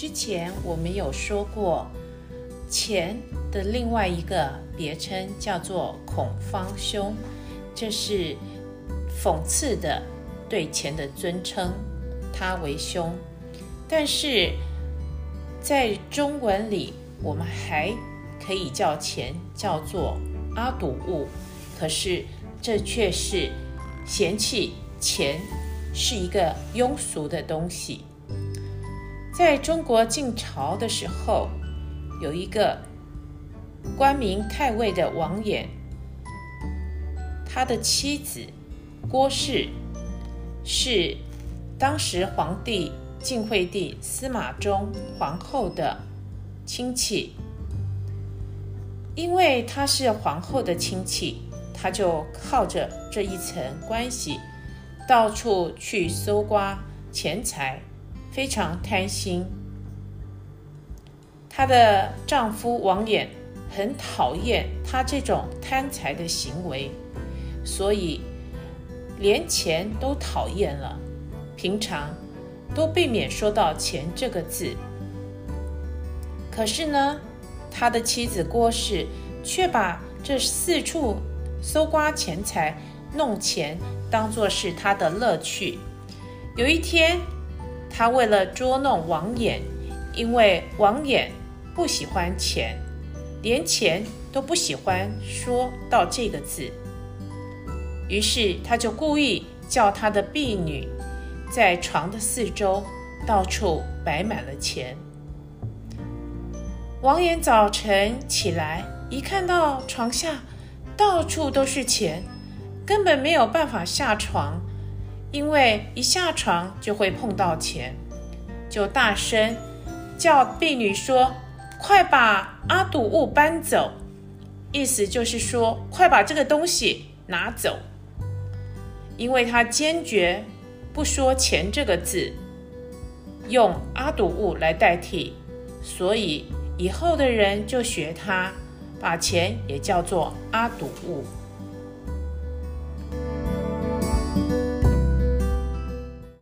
之前我们有说过，钱的另外一个别称叫做孔方兄，这是讽刺的对钱的尊称，他为兄。但是在中文里，我们还可以叫钱叫做阿堵物，可是这却是嫌弃钱是一个庸俗的东西。在中国晋朝的时候，有一个官名太尉的王衍，他的妻子郭氏是当时皇帝晋惠帝司马衷皇后的亲戚。因为他是皇后的亲戚，他就靠着这一层关系，到处去搜刮钱财。非常贪心，她的丈夫王衍很讨厌她这种贪财的行为，所以连钱都讨厌了，平常都避免说到钱这个字。可是呢，他的妻子郭氏却把这四处搜刮钱财、弄钱当做是他的乐趣。有一天，他为了捉弄王衍，因为王衍不喜欢钱，连钱都不喜欢说到这个字，于是他就故意叫他的婢女在床的四周到处摆满了钱。王衍早晨起来，一看到床下到处都是钱，根本没有办法下床。因为一下床就会碰到钱，就大声叫婢女说：“快把阿堵物搬走！”意思就是说，快把这个东西拿走。因为他坚决不说“钱”这个字，用阿堵物来代替，所以以后的人就学他，把钱也叫做阿堵物。